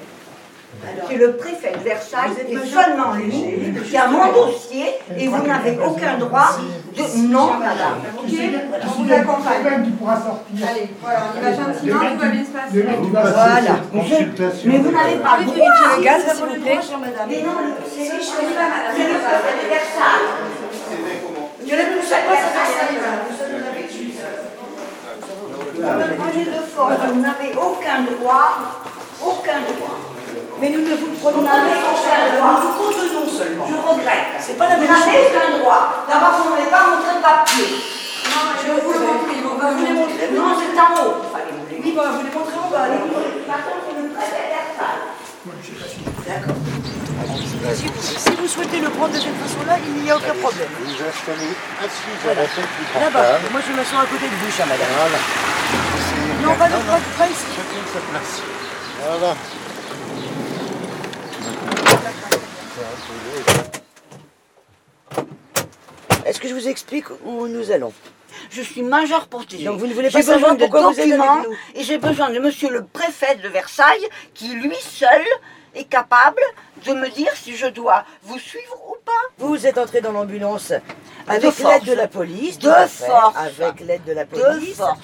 C'est le préfet de Versailles et seulement lui qui a mon dossier et vous n'avez aucun droit de... Non, madame. Ok, on vous accompagne. tu pourras sortir. Allez, voilà, on y va gentiment, tout va bien se passer. Voilà. Mais vous n'avez pas le droit. le gaz, s'il vous plaît Mais non, c'est le préfet de Versailles. Il y en a chaque fois, ça prenez de force, vous n'avez aucun droit, aucun droit. Mais nous ne vous prenons Vous pas aucun droit. Vous contenons seulement. Je regrette. C'est pas la même Vous n'avez aucun droit. D'abord, vous n'avez pas montré de papier. Non, je vous le montrer. On va vous montrer. Non, c'est en haut. Vous Oui, bon, vous les montrez en bas. Par contre, c'est le préfet Versailles. D'accord. Si vous, si vous souhaitez le prendre de cette façon-là, il n'y a aucun problème. Vous installez assis Voilà. à la tête du Là-bas, moi je m'assois à côté de vous, chère madame. Voilà. Non, pas, pas, pas ici. Chacun sa place. Voilà. Est-ce que je vous explique où nous allons? Je suis majeur protégé. Donc vous ne voulez pas savoir besoin de pourquoi vous êtes avec documents nous? et j'ai besoin de monsieur le préfet de Versailles qui lui seul est capable de me dire si je dois vous suivre ou pas. Vous êtes entré dans l'ambulance avec De l'aide de la police. De force. Avec l'aide de la De police. force.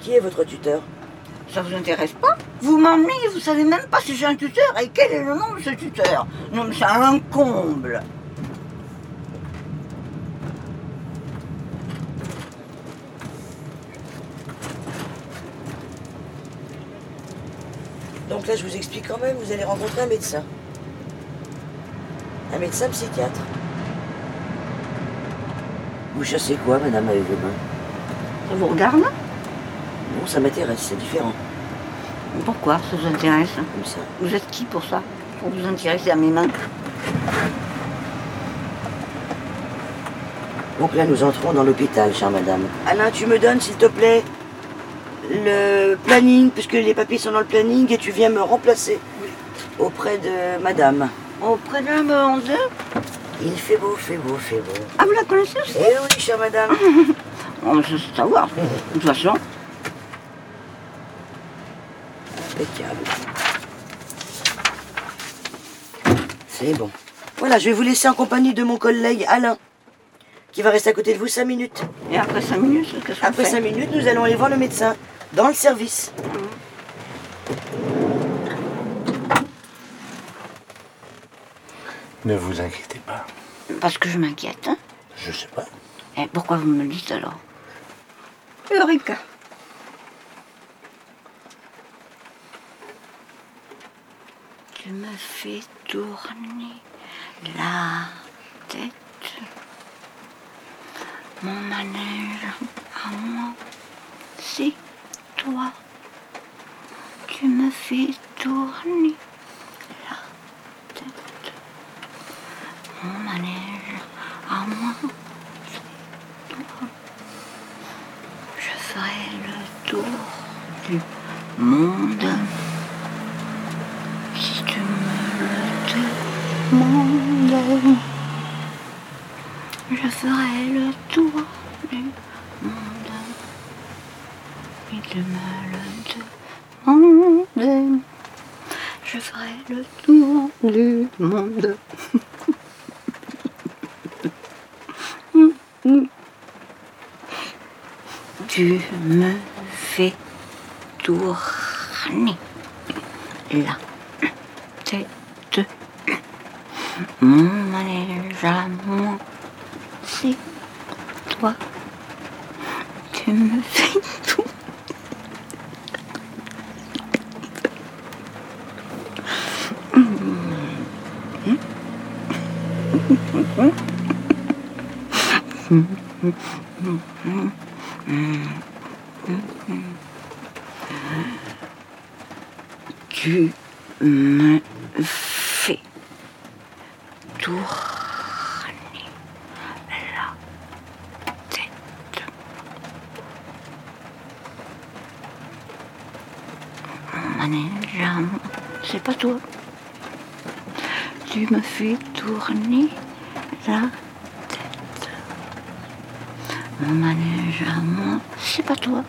Qui est votre tuteur? Ça vous intéresse pas? Vous m'emmenez, vous savez même pas si j'ai un tuteur et quel est le nom de ce tuteur? Non mais c'est un comble. Donc là, je vous explique quand même, vous allez rencontrer un médecin. Un médecin psychiatre. Vous chassez quoi, madame, avec vos mains? Ça vous regarde? Bon, ça m'intéresse, c'est différent. Pourquoi ça vous intéresse? Comme ça. Vous êtes qui pour ça? Pour vous intéresser à mes mains? Donc là, nous entrons dans l'hôpital, chère madame. Alain, tu me donnes, s'il te plaît, le planning, puisque les papiers sont dans le planning, et tu viens me remplacer auprès de madame. Auprès de monde Il fait beau, fait beau, fait beau. Ah, vous la connaissez aussi Eh oui, chère madame. Oh, mais ça, c'est savoir. De toute façon, Impeccable. C'est bon. Voilà, je vais vous laisser en compagnie de mon collègue Alain, qui va rester à côté de vous cinq minutes. et après 5 minutes, qu'est-ce qu'on Après fait minutes, nous allons aller voir le médecin dans le service. Ne vous inquiétez pas. Parce que je m'inquiète. hein. Je sais pas. Et pourquoi vous me le dites alors? Eureka. Tu me fais tourner la tête. Mon manège à moi, c'est toi. Tu me fais tourner la tête. Mon manège à moi. Je ferai le tour du monde si tu me le demandes. Je ferai le tour du monde je me le. Je ferai le tour du monde. tu me fais tourner la tête. Mmh. Me fais tourner la tête. Moi, c'est pas toi. Tu me fais tourner la tête. Moi, c'est pas toi.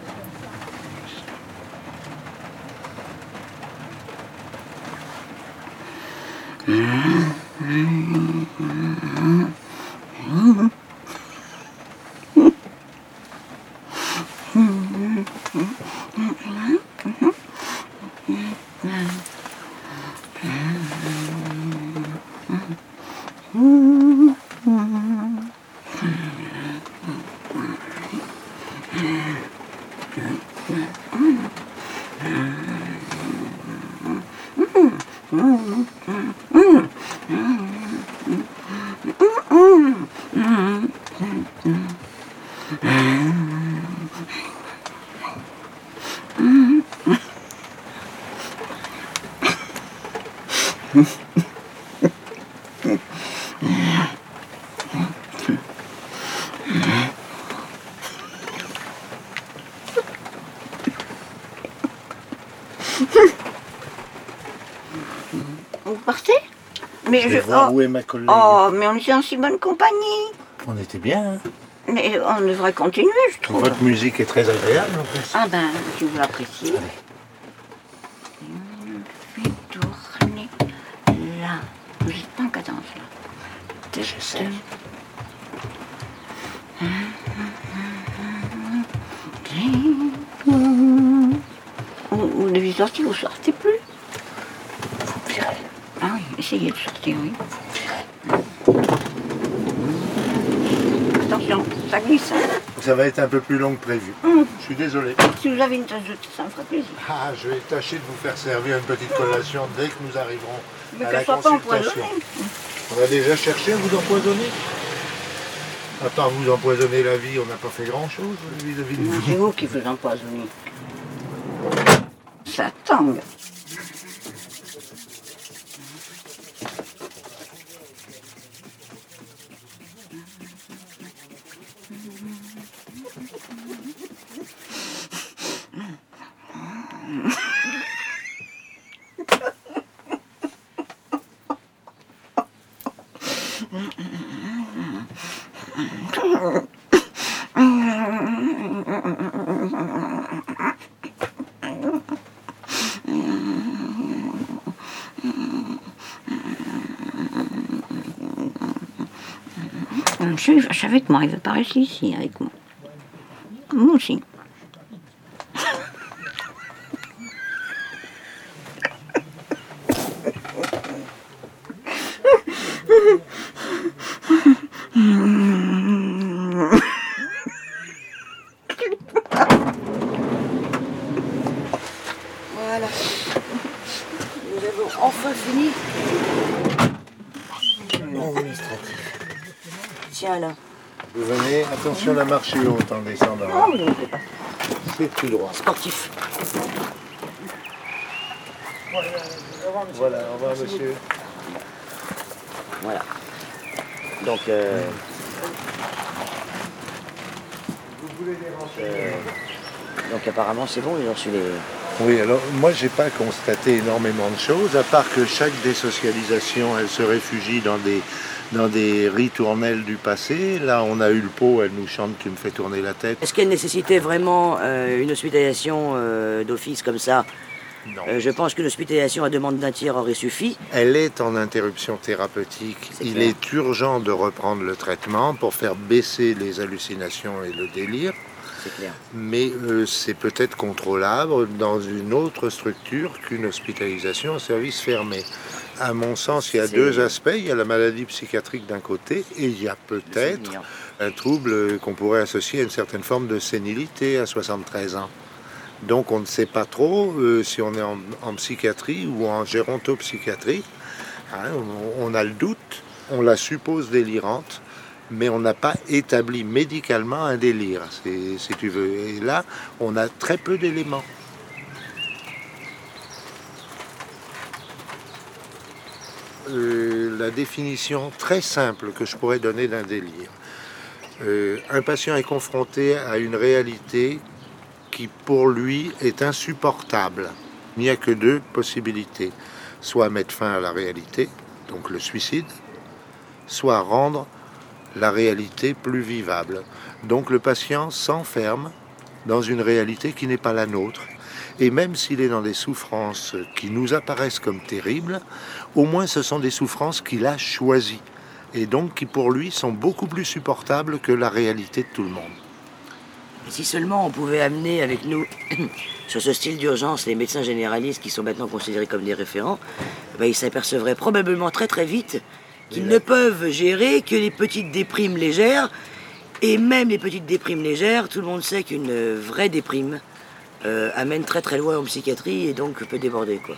Vous partez Mais Je vais voir où est ma collègue. Oh, mais on était en si bonne compagnie. On était bien. hein. Mais on devrait continuer, je trouve. Votre musique est très agréable en plus. Ah ben, si vous l'appréciez. Fais tourner là. Vous êtes pas en cadence là. J'essaie. Vous, vous devez sortir, vous sortez plus. Oui, essayez de sortir, oui. Attention, ça glisse. hein. Ça va être un peu plus long que prévu. Hum. Je suis désolé. Si vous avez une tasse de thé, ça me ferait plaisir. Ah, je vais tâcher de vous faire servir une petite collation dès que nous arriverons Mais à qu'elle la soit pas consultation. empoisonnée. On a déjà cherché à vous empoisonner À part vous empoisonner la vie, on n'a pas fait grand-chose vis-à-vis de C'est vous. vous qui vous empoisonnez. Ça tangue. Je, savais que moi, il veut pas rester ici avec. Moi aussi. Voilà. Nous avons enfin fini. Administratif. Tiens là. Vous venez, haute en descendant. Vous ne pas. C'est tout droit. Sportif. Voilà, au revoir monsieur. Voilà. Donc, euh, euh, donc apparemment c'est bon, ils ont reçu les. Oui, alors moi j'ai pas constaté énormément de choses, à part que chaque désocialisation, elle se réfugie dans des, dans des ritournelles du passé. Là, on a eu le pot, elle nous chante qui me fait tourner la tête. Est-ce qu'elle nécessitait vraiment euh, une hospitalisation euh, d'office comme ça? Euh, Je pense qu'une hospitalisation à demande d'un tiers aurait suffi. Elle est en interruption thérapeutique. Il clair. est urgent de reprendre le traitement pour faire baisser les hallucinations et le délire. C'est clair. mais euh, c'est peut-être contrôlable dans une autre structure qu'une hospitalisation en service fermé. À mon sens, il y a deux aspects. Il y a la maladie psychiatrique d'un côté et il y a peut-être un trouble qu'on pourrait associer à une certaine forme de sénilité à 73 ans. Donc on ne sait pas trop euh, si on est en, en psychiatrie ou en gérontopsychiatrie. Hein, on, on a le doute, on la suppose délirante, mais on n'a pas établi médicalement un délire, si tu veux. Et là, on a très peu d'éléments. Euh, la définition très simple que je pourrais donner d'un délire. Euh, un patient est confronté à une réalité qui pour lui est insupportable. Il n'y a que deux possibilités. Soit mettre fin à la réalité, donc le suicide, soit rendre la réalité plus vivable. Donc le patient s'enferme dans une réalité qui n'est pas la nôtre. Et même s'il est dans des souffrances qui nous apparaissent comme terribles, au moins ce sont des souffrances qu'il a choisies. Et donc qui pour lui sont beaucoup plus supportables que la réalité de tout le monde. Et si seulement on pouvait amener avec nous, sur ce style d'urgence, les médecins généralistes qui sont maintenant considérés comme des référents, ben, ils s'apercevraient probablement très très vite qu'ils ne peuvent gérer que les petites déprimes légères. Et même les petites déprimes légères, tout le monde sait qu'une vraie déprime euh, amène très très loin en psychiatrie et donc peut déborder. quoi.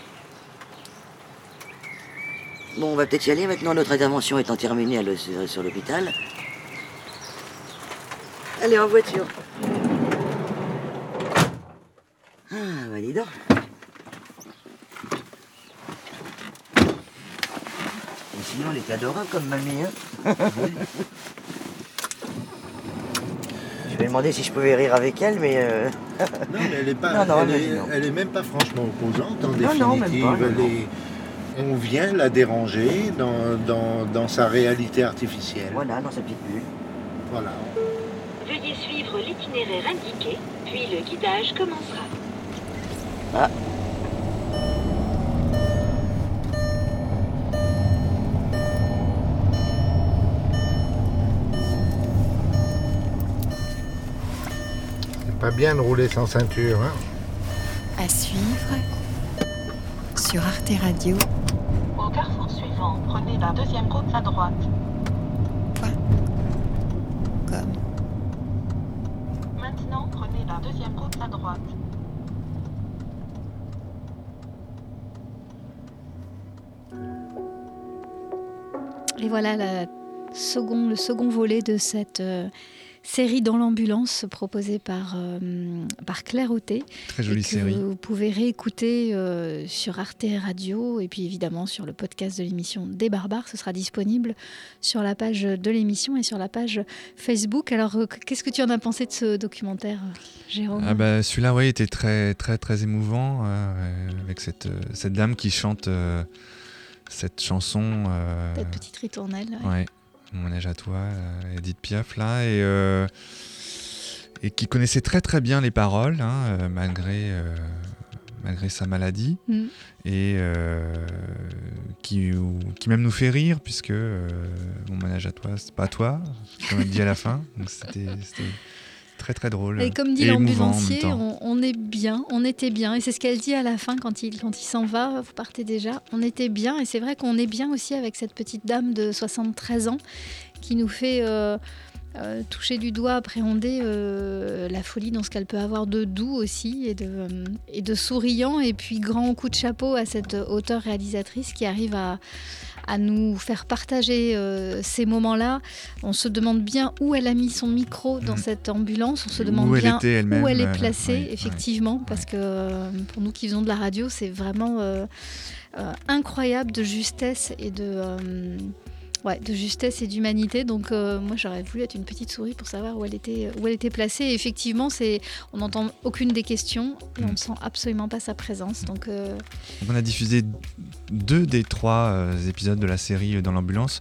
Bon, on va peut-être y aller maintenant, notre intervention étant terminée à le- sur, sur l'hôpital. Allez, en voiture. Ah, bah dis donc. Mais sinon, elle est adorable comme mamie, hein Je vais demander si je pouvais rire avec elle, mais... euh, Non, mais elle est pas, Non, non, elle, est, non. elle est même pas franchement opposante en Non, définitive. pas, est- on vient la déranger dans, dans, dans sa réalité artificielle. Voilà, dans sa petite bulle. Voilà. Veuillez suivre l'itinéraire indiqué, puis le guidage commencera. Ah. Pas bien de rouler sans ceinture, hein À suivre sur Arte Radio. Au carrefour suivant, prenez la deuxième route à droite. Comme? Maintenant, prenez la deuxième route à droite. Et voilà la second, le second volet de cette euh, série dans l'ambulance proposée par, euh, par Claire Auté. Très jolie que série. Vous pouvez réécouter euh, sur Arte Radio et puis évidemment sur le podcast de l'émission Des Barbares. Ce sera disponible sur la page de l'émission et sur la page Facebook. Alors, euh, qu'est-ce que tu en as pensé de ce documentaire, Jérôme? Ah bah, celui-là, oui, était très, très, très émouvant euh, avec cette, cette dame qui chante cette chanson. Cette petite ritournelle. ouais. Ouais, Mon âge à toi, euh, Edith Piaf, là, et, euh, et qui connaissait très très bien les paroles, hein, euh, malgré, euh, malgré sa maladie, Mm. et euh, qui, ou- qui même nous fait rire, puisque Mon âge à toi, c'est pas toi, comme elle dit à la fin, donc c'était très très drôle. Et comme dit l'ambulancier, on, on est bien, on était bien. Et c'est ce qu'elle dit à la fin quand il, quand il s'en va, vous partez déjà. On était bien. Et c'est vrai qu'on est bien aussi avec cette petite dame de 73 ans qui nous fait euh, euh, toucher du doigt, appréhender euh, la folie dans ce qu'elle peut avoir de doux aussi et de, euh, et de souriant. Et puis grand coup de chapeau à cette auteure réalisatrice qui arrive à à nous faire partager euh, ces moments-là. On se demande bien où elle a mis son micro dans Mhm. cette ambulance. On se Où demande elle bien était où elle est euh, placée, effectivement, parce que euh, pour nous qui faisons de la radio, c'est vraiment incroyable de justesse et de, ouais, de justesse et d'humanité. Donc euh, moi, j'aurais voulu être une petite souris pour savoir où elle était, où elle était placée. Et effectivement, c'est, on n'entend aucune des questions et on ne sent absolument pas sa présence. Donc euh, on a diffusé deux des trois euh, épisodes de la série dans l'ambulance.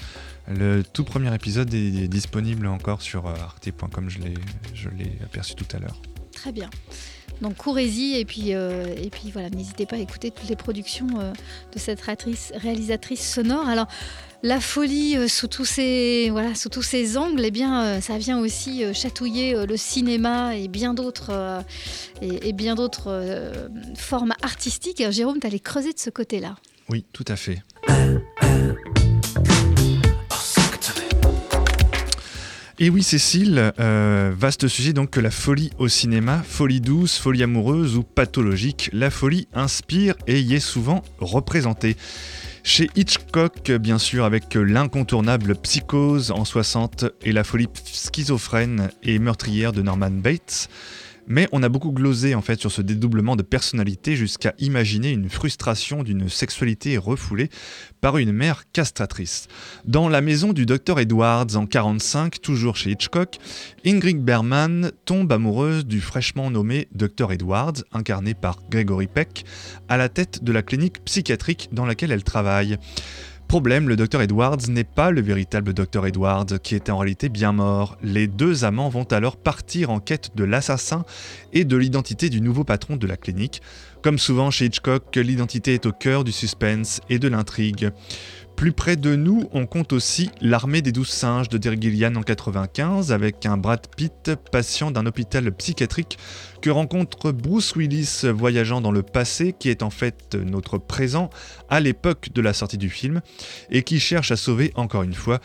Le tout premier épisode est, est disponible encore sur arte.com, je l'ai, je l'ai aperçu tout à l'heure. Très bien. Donc courez-y et puis, euh, et puis voilà, n'hésitez pas à écouter toutes les productions euh, de cette réalisatrice, sonore. Alors la folie euh, sous tous ces voilà sous tous ces angles, eh bien ça vient aussi chatouiller le cinéma et bien d'autres et, et bien d'autres formes artistiques. Jérôme, tu allais creuser de ce côté-là. Oui, tout à fait. Et oui, Cécile, euh, vaste sujet donc que la folie au cinéma, folie douce, folie amoureuse ou pathologique, la folie inspire et y est souvent représentée. Chez Hitchcock, bien sûr, avec l'incontournable Psychose en 60 et la folie schizophrène et meurtrière de Norman Bates. Mais on a beaucoup glosé en fait sur ce dédoublement de personnalité jusqu'à imaginer une frustration d'une sexualité refoulée par une mère castratrice. Dans La maison du docteur Edwards en 45, toujours chez Hitchcock, Ingrid Bergman tombe amoureuse du fraîchement nommé Dr Edwards, incarné par Gregory Peck, à la tête de la clinique psychiatrique dans laquelle elle travaille. Problème, le Dr Edwards n'est pas le véritable Dr Edwards, qui était en réalité bien mort. Les deux amants vont alors partir en quête de l'assassin et de l'identité du nouveau patron de la clinique. Comme souvent chez Hitchcock, l'identité est au cœur du suspense et de l'intrigue. Plus près de nous, on compte aussi L'armée des douze singes de Derek Gillian en 95 avec un Brad Pitt patient d'un hôpital psychiatrique que rencontre Bruce Willis voyageant dans le passé qui est en fait notre présent à l'époque de la sortie du film et qui cherche à sauver encore une fois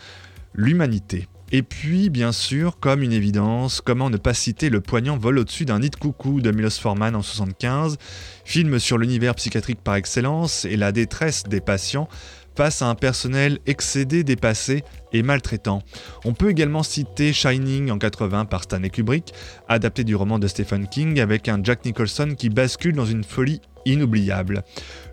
l'humanité. Et puis, bien sûr, comme une évidence, comment ne pas citer le poignant vol au-dessus d'un nid de coucou de Milos Forman en 75, film sur l'univers psychiatrique par excellence et la détresse des patients face à un personnel excédé, dépassé et maltraitant. On peut également citer Shining en 80 par Stanley Kubrick, adapté du roman de Stephen King avec un Jack Nicholson qui bascule dans une folie inoubliable.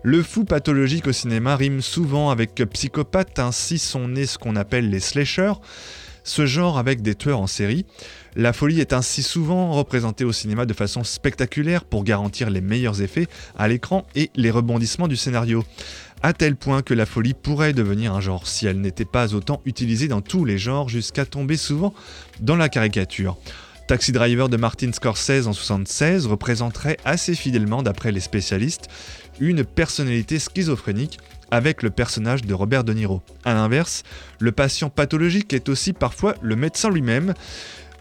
Le fou pathologique au cinéma rime souvent avec psychopathe, ainsi sont nés ce qu'on appelle les slashers, ce genre avec des tueurs en série. La folie est ainsi souvent représentée au cinéma de façon spectaculaire pour garantir les meilleurs effets à l'écran et les rebondissements du scénario à tel point que la folie pourrait devenir un genre si elle n'était pas autant utilisée dans tous les genres jusqu'à tomber souvent dans la caricature. Taxi Driver de Martin Scorsese en 76 représenterait assez fidèlement, d'après les spécialistes, une personnalité schizophrénique avec le personnage de Robert De Niro. A l'inverse, le patient pathologique est aussi parfois le médecin lui-même,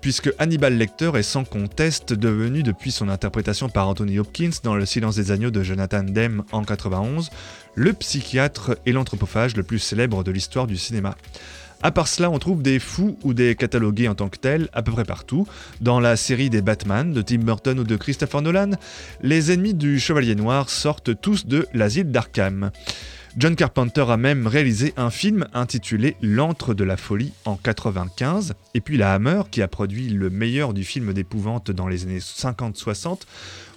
puisque Hannibal Lecter est sans conteste devenu depuis son interprétation par Anthony Hopkins dans Le silence des agneaux de Jonathan Demme en 91, le psychiatre et l'anthropophage le plus célèbre de l'histoire du cinéma. À part cela, on trouve des fous ou des catalogués en tant que tels à peu près partout. Dans la série des Batman de Tim Burton ou de Christopher Nolan, les ennemis du Chevalier Noir sortent tous de l'asile d'Arkham. John Carpenter a même réalisé un film intitulé L'antre de la folie en 95, et puis la Hammer, qui a produit le meilleur du film d'épouvante dans les années 50-60,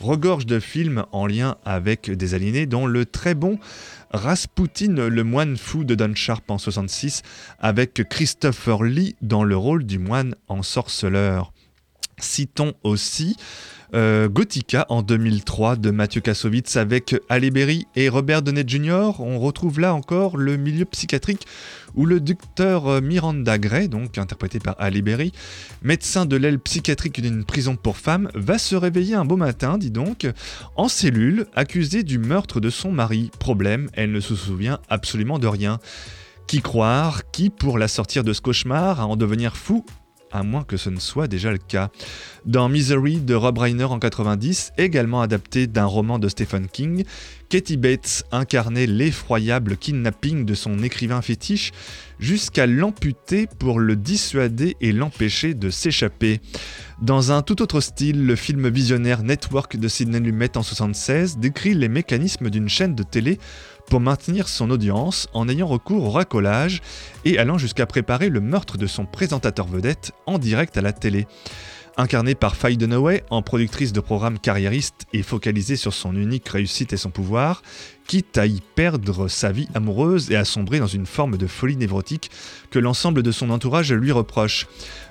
regorge de films en lien avec des aliénés, dont le très bon Rasputin, le moine fou de Don Sharp en 66, avec Christopher Lee dans le rôle du moine ensorceleur. Citons aussi euh, Gothica en 2003 de Mathieu Kassovitz avec Halle Berry et Robert Downey Jr. On retrouve là encore le milieu psychiatrique où le docteur Miranda Gray, donc interprété par Halle Berry, médecin de l'aile psychiatrique d'une prison pour femmes, va se réveiller un beau matin, dis donc, en cellule, accusée du meurtre de son mari. Problème, elle ne se souvient absolument de rien. Qui croire Qui, pour la sortir de ce cauchemar, à en devenir fou à moins que ce ne soit déjà le cas. Dans Misery de Rob Reiner en 90, également adapté d'un roman de Stephen King, Katie Bates incarnait l'effroyable kidnapping de son écrivain fétiche jusqu'à l'amputer pour le dissuader et l'empêcher de s'échapper. Dans un tout autre style, le film visionnaire Network de Sidney Lumet en 76 décrit les mécanismes d'une chaîne de télé pour maintenir son audience en ayant recours au racolage et allant jusqu'à préparer le meurtre de son présentateur vedette en direct à la télé. Incarnée par Faye Dunaway en productrice de programmes carriériste et focalisée sur son unique réussite et son pouvoir, quitte à y perdre sa vie amoureuse et à sombrer dans une forme de folie névrotique que l'ensemble de son entourage lui reproche.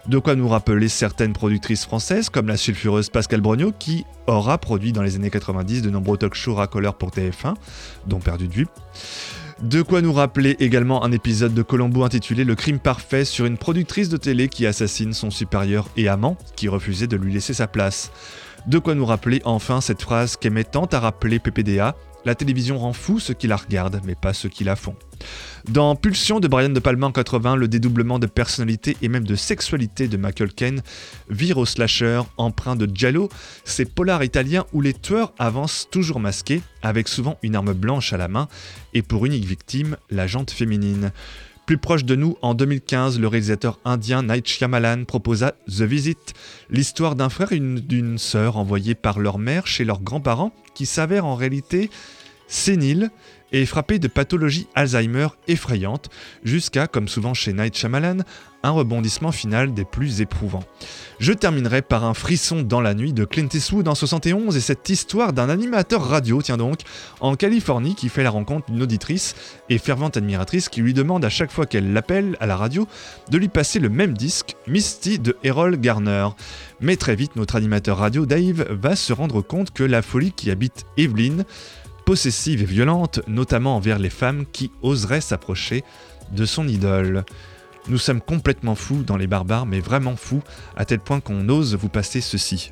De quoi nous rappeler certaines productrices françaises comme la sulfureuse Pascal Brognaud qui aura produit dans les années 90 de nombreux talk-shows racoleurs pour TF1, dont Perdu de vue. De quoi nous rappeler également un épisode de Colombo intitulé Le crime parfait sur une productrice de télé qui assassine son supérieur et amant qui refusait de lui laisser sa place. De quoi nous rappeler enfin cette phrase qu'aimait tant à rappeler PPDA La télévision rend fou ceux qui la regardent, mais pas ceux qui la font. Dans Pulsion de Brian De Palma en 80, le dédoublement de personnalité et même de sexualité de Michael Caine vire au slasher empreint de giallo, ces polars italiens où les tueurs avancent toujours masqués, avec souvent une arme blanche à la main, et pour unique victime, la jante féminine. Plus proche de nous, en 2015, le réalisateur indien Night Shyamalan proposa The Visit, l'histoire d'un frère et une- d'une sœur envoyés par leur mère chez leurs grands-parents, qui s'avèrent en réalité séniles et frappés de pathologies Alzheimer effrayantes, jusqu'à, comme souvent chez Night Shyamalan, un rebondissement final des plus éprouvants. Je terminerai par un frisson dans la nuit de Clint Eastwood en 71 et cette histoire d'un animateur radio, tiens donc, en Californie qui fait la rencontre d'une auditrice et fervente admiratrice qui lui demande à chaque fois qu'elle l'appelle à la radio de lui passer le même disque, Misty de Errol Garner. Mais très vite, notre animateur radio Dave va se rendre compte que la folie qui habite Evelyn, possessive et violente, notamment envers les femmes qui oseraient s'approcher de son idole. Nous sommes complètement fous dans les barbares, mais vraiment fous, à tel point qu'on ose vous passer ceci.